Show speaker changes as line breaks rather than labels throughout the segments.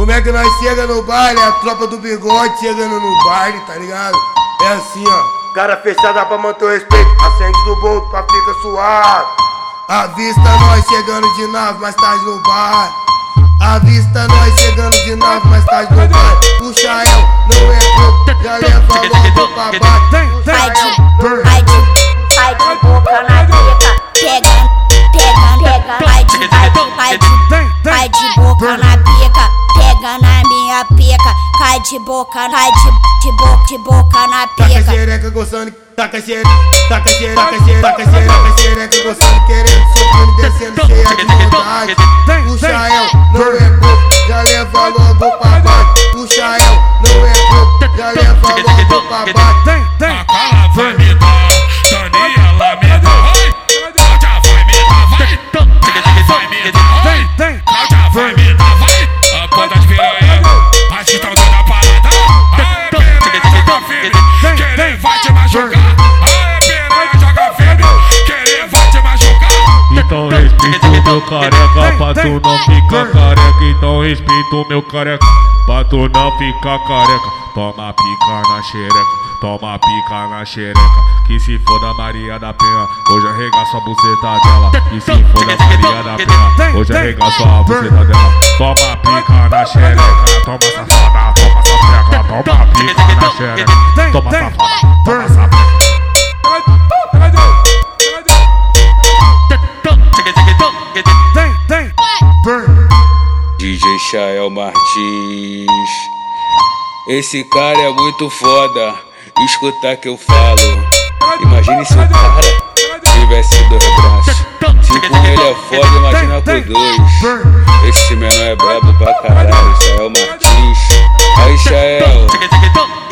Como é que nós chega no baile? A tropa do bigode chegando no baile, tá ligado? É assim, ó. Cara fechada pra manter o respeito. Acende do bolso pra ficar suave. Avista nós chegando de nave, mais tarde no bar. Avista nós chegando de nave, mais tarde no bar. Puxa el, não é
Cai de boca, cai de, de boca, de boca na
Taca
pica.
xereca gostando, taca xereca, taca xereca, taca xereca, taca xereca, taca gostando, querendo, subindo, descendo,
meu careca pra tu não ficar careca. Então respeita o meu careca pra tu não ficar careca. Toma pica na xereca, toma pica na xereca. Que se for da Maria da Penha, hoje arregaço a buceta dela. Que se for da Maria da Penha, hoje arregaço a buceta dela. Toma pica na xereca, toma safada, toma safada, toma pica na xereca. Toma safada.
DJ Chael Martins. Esse cara é muito foda. Escutar que eu falo. Imagine se o cara tivesse dois braços. Se com ele é foda, imagina com dois. Esse menor é brabo pra caralho. Chael Martins. Aí, Chael.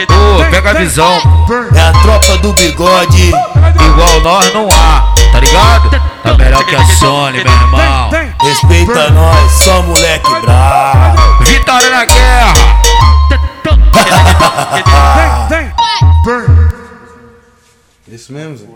Ô, pega a visão, pô. É a tropa do bigode, igual nós não há, tá ligado? Tá melhor que a Sony, meu irmão. Respeita nós, só moleque bravo. Vitória na guerra!
Isso mesmo, Zé?